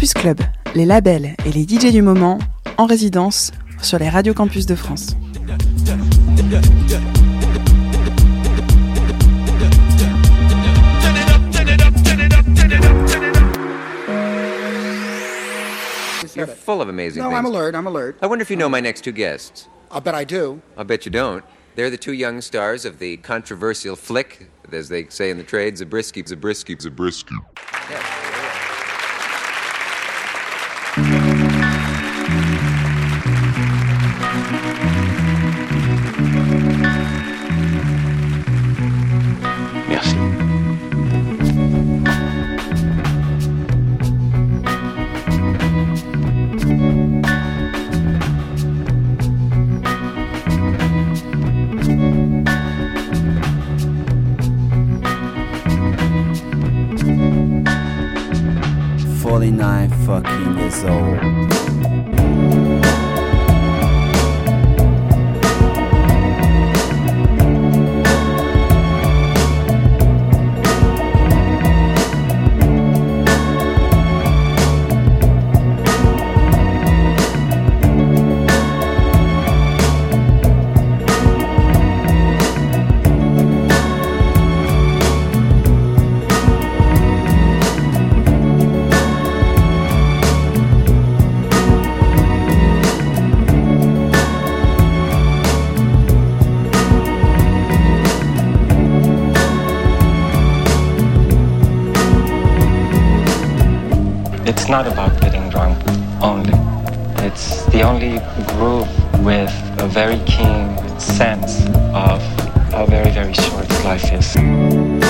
Campus Club, les labels et les DJ du moment en résidence sur les radios campus de France. You're full of amazing No, things. I'm alert. I'm alert. I wonder if you know my next two guests. I'll bet I do. I'll bet you don't. They're the two young stars of the controversial flick, as they say in the trade, Zabriskie, Zabriskie, Zabriskie. Merci. Not about getting drunk only. It's the only groove with a very keen sense of how very, very short life is.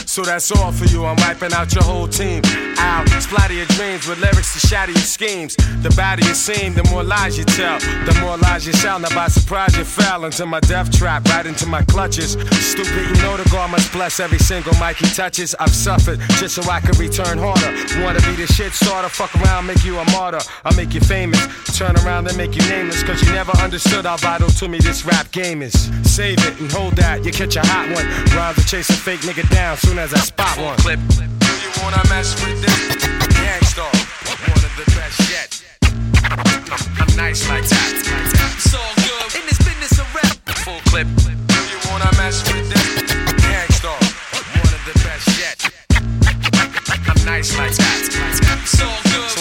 So that's all for you. I'm wiping out your whole team. Out, splatter your dreams with lyrics to shatter your schemes. The badder you seem, the more lies you tell. The more lies you shall. Now by surprise you fell into my death trap, right into my clutches. Stupid, you know the God must bless every single mic he touches. I've suffered just so I can return harder. Wanna be the shit starter, fuck around, make you a martyr. I'll make you famous. Turn around and make you nameless. Cause you never understood how vital to me this rap game is. Save it and hold that, you catch a hot one. To chase a fake nigga down soon as I spot one. Clip. Do you wanna mess with this? Gang Starr. One of the best yet. I'm nice like that. It's all good. In this business of rap. Full clip. Do you wanna mess with this? Gang Starr. One of the best yet. I'm nice like that. It's all good.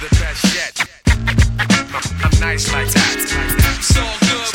The best yet. I'm nice like that. So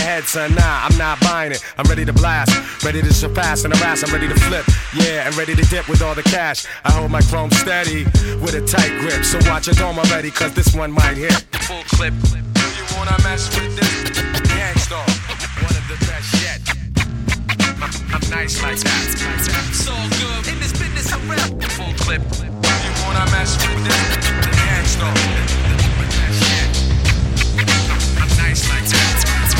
head, son. Nah, I'm not buying it. I'm ready to blast. Ready to surpass and harass. I'm ready to flip. Yeah, and ready to dip with all the cash. I hold my chrome steady with a tight grip. So watch your dome already, cause this one might hit. Full clip. You wanna mess with this? Gang Starr, one of the best yet. I'm, I'm nice like that. It's all good in this business rap. Full clip. You wanna mess with this? Gang Starr, the best yet. I'm, I'm nice like that.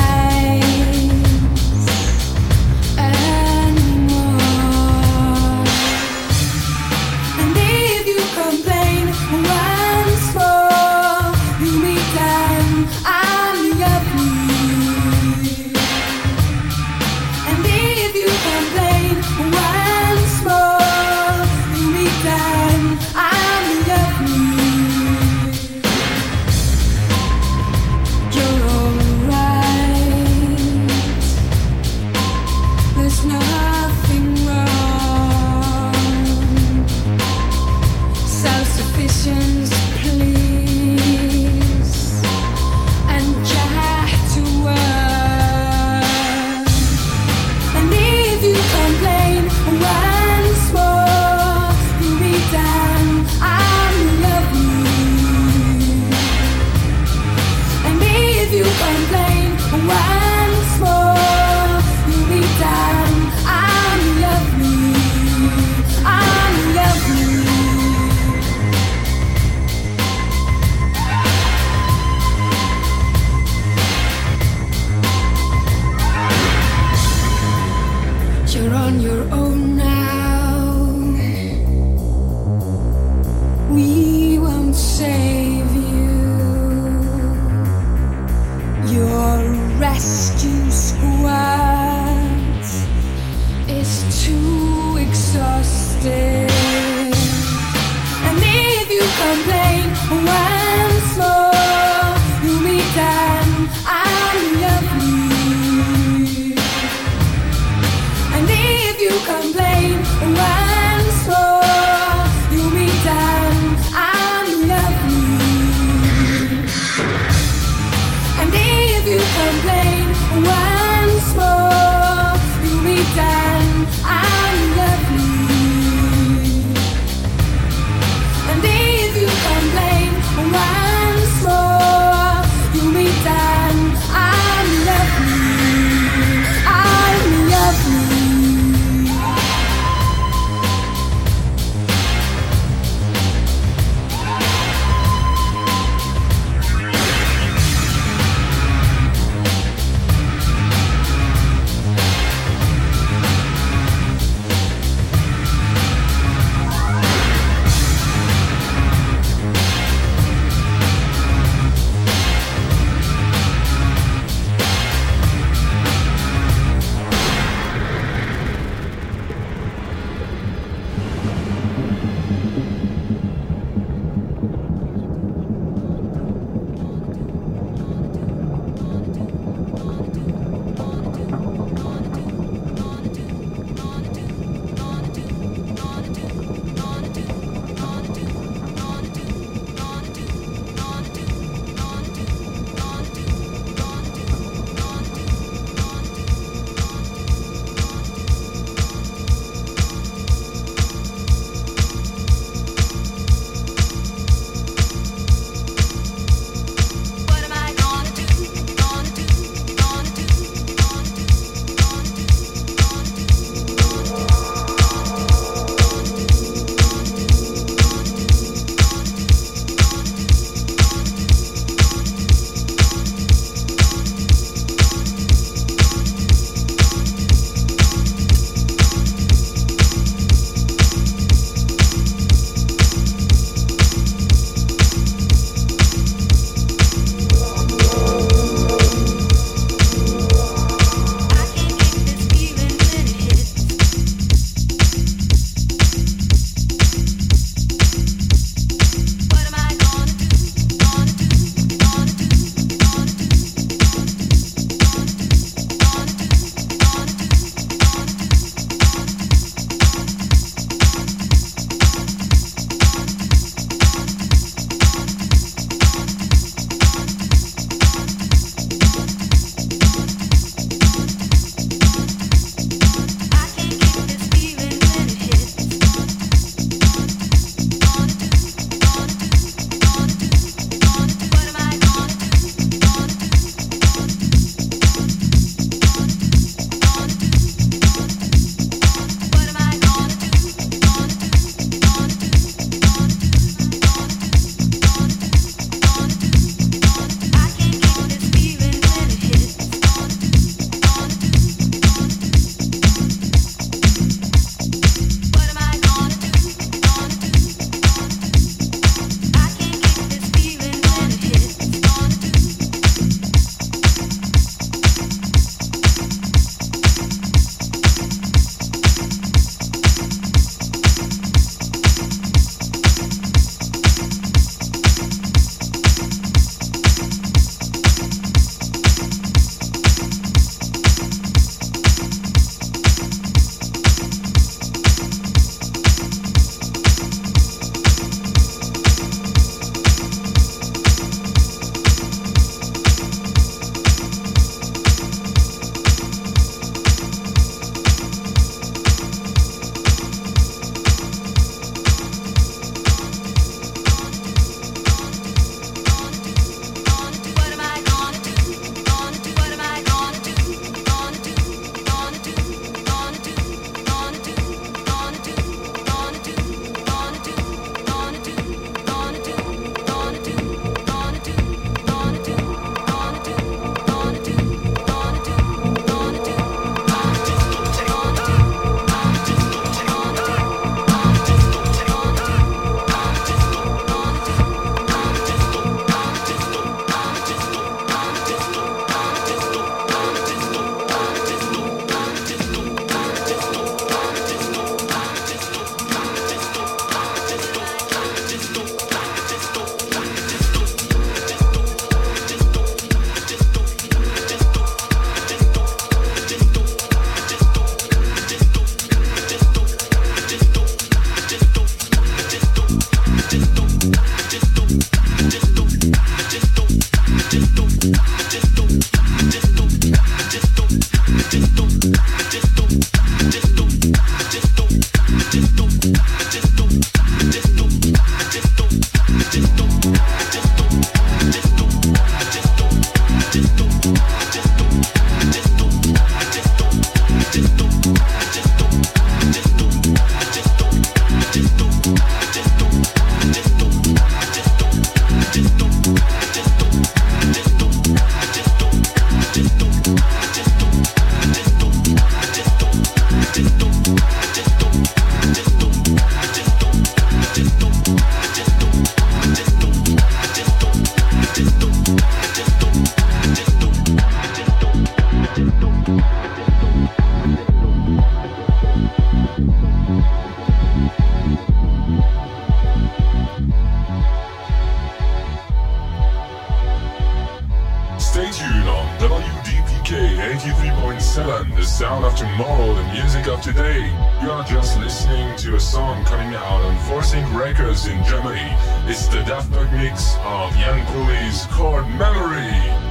song coming out on Force Inc. Records in Germany. It's the Daft Punk mix of Ian Pooley's Chord Memory.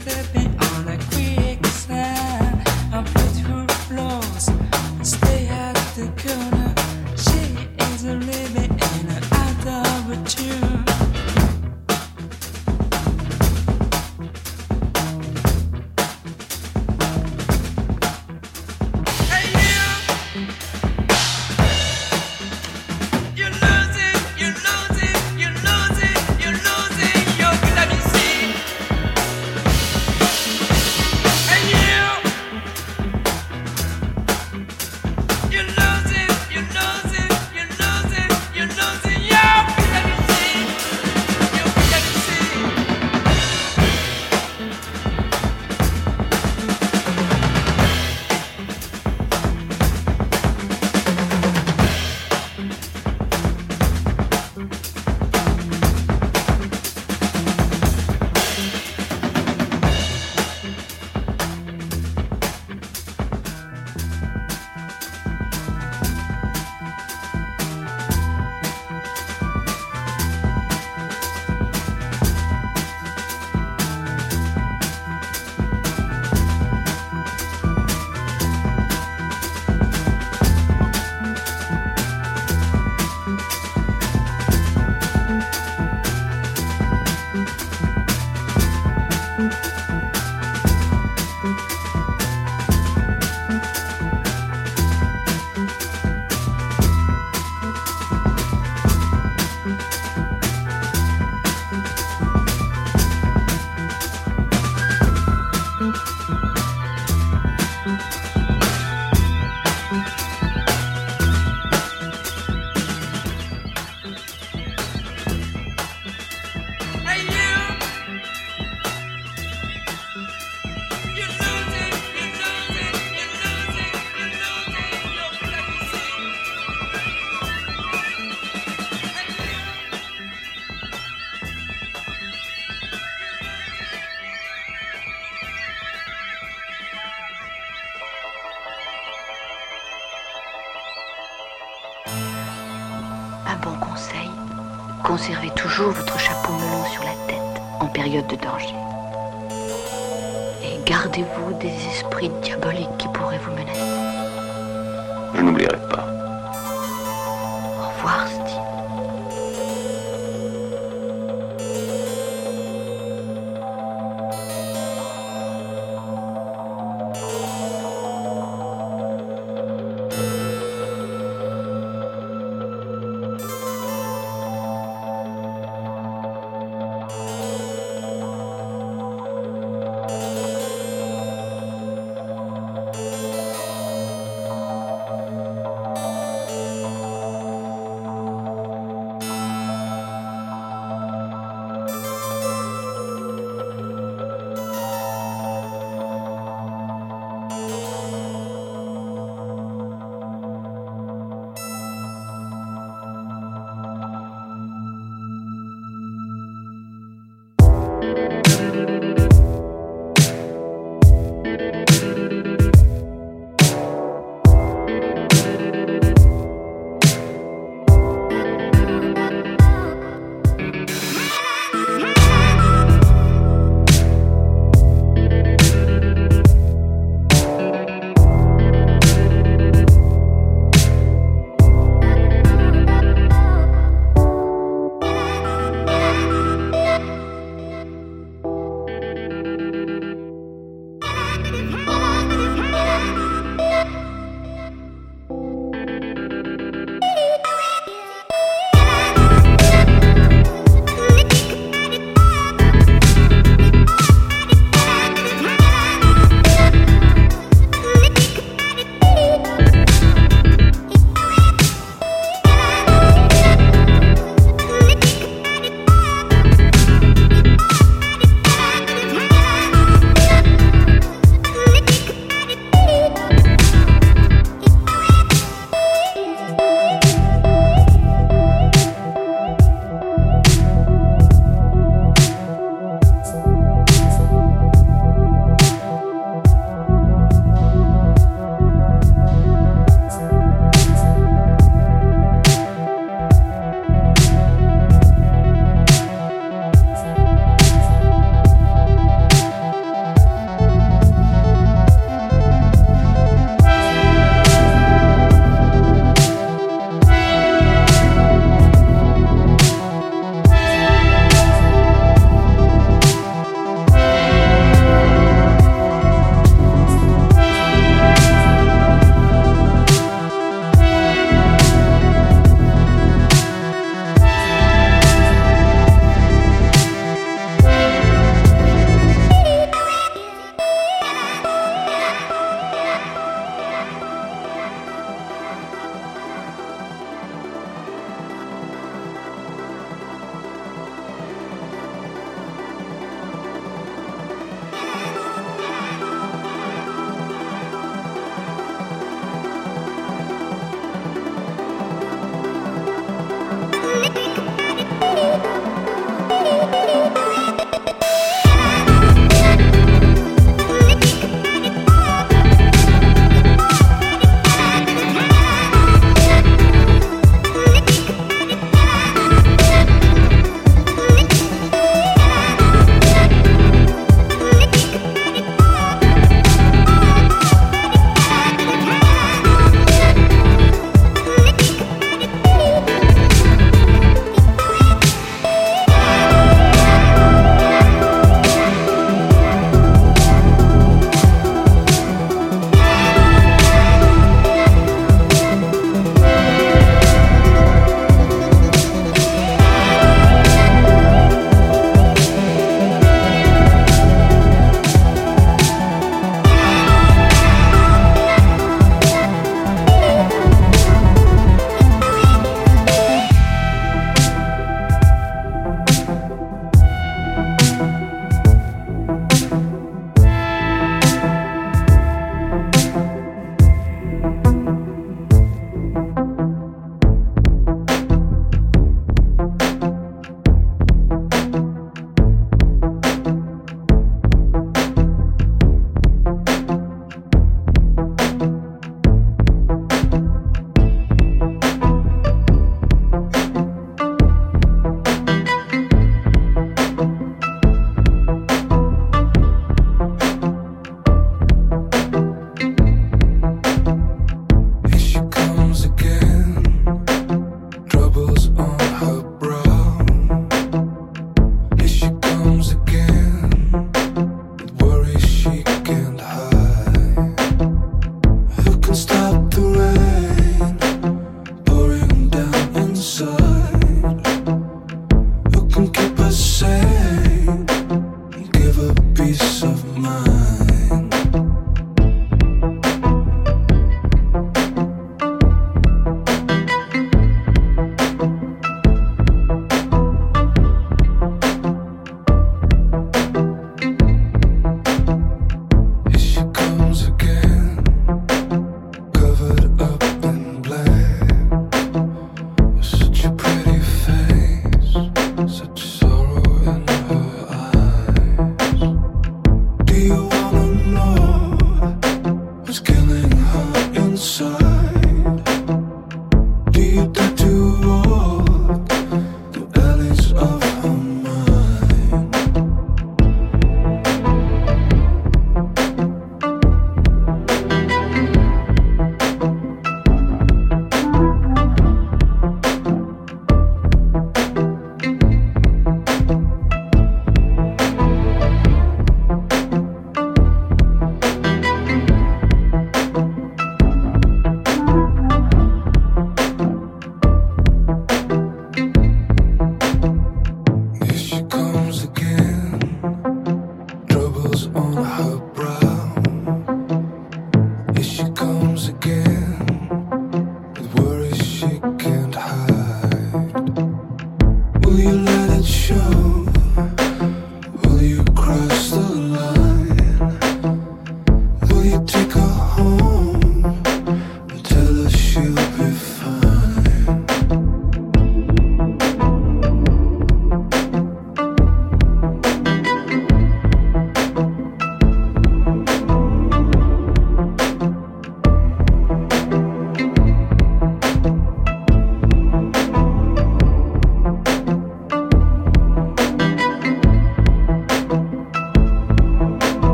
You're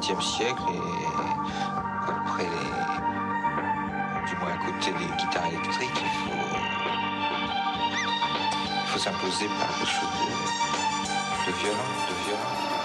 XXe siècle et après les. du moins à côté des guitares électriques, il faut. il faut s'imposer par quelque chose de, de violent, de violent.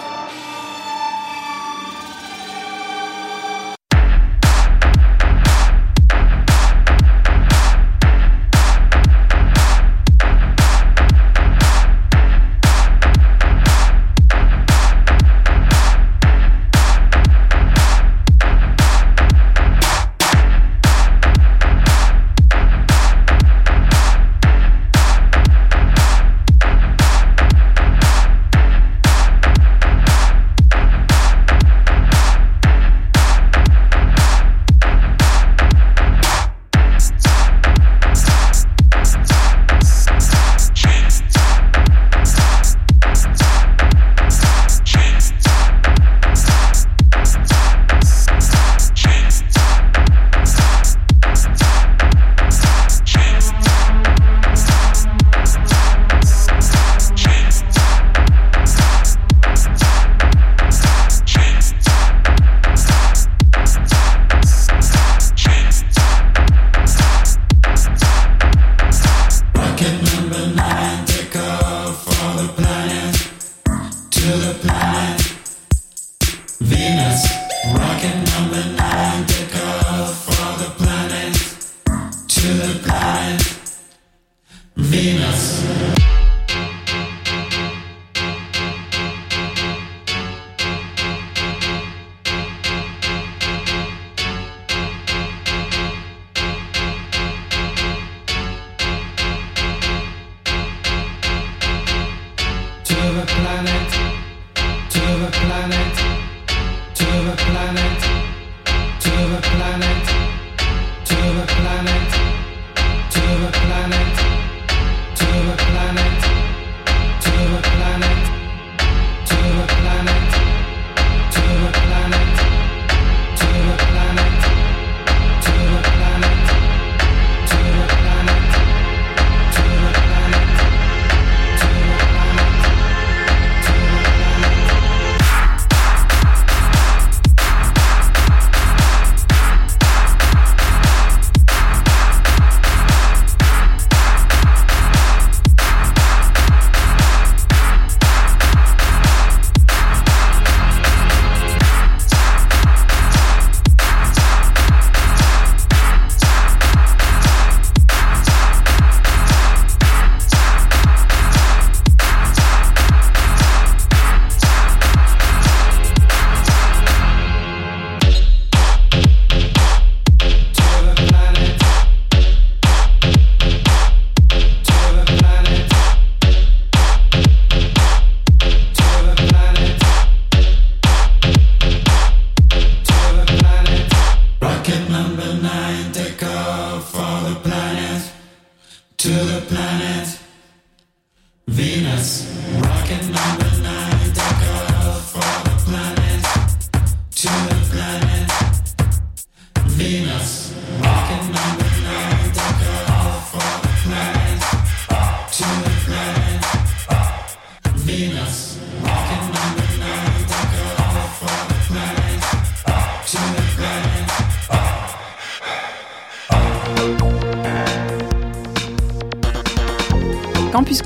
coming.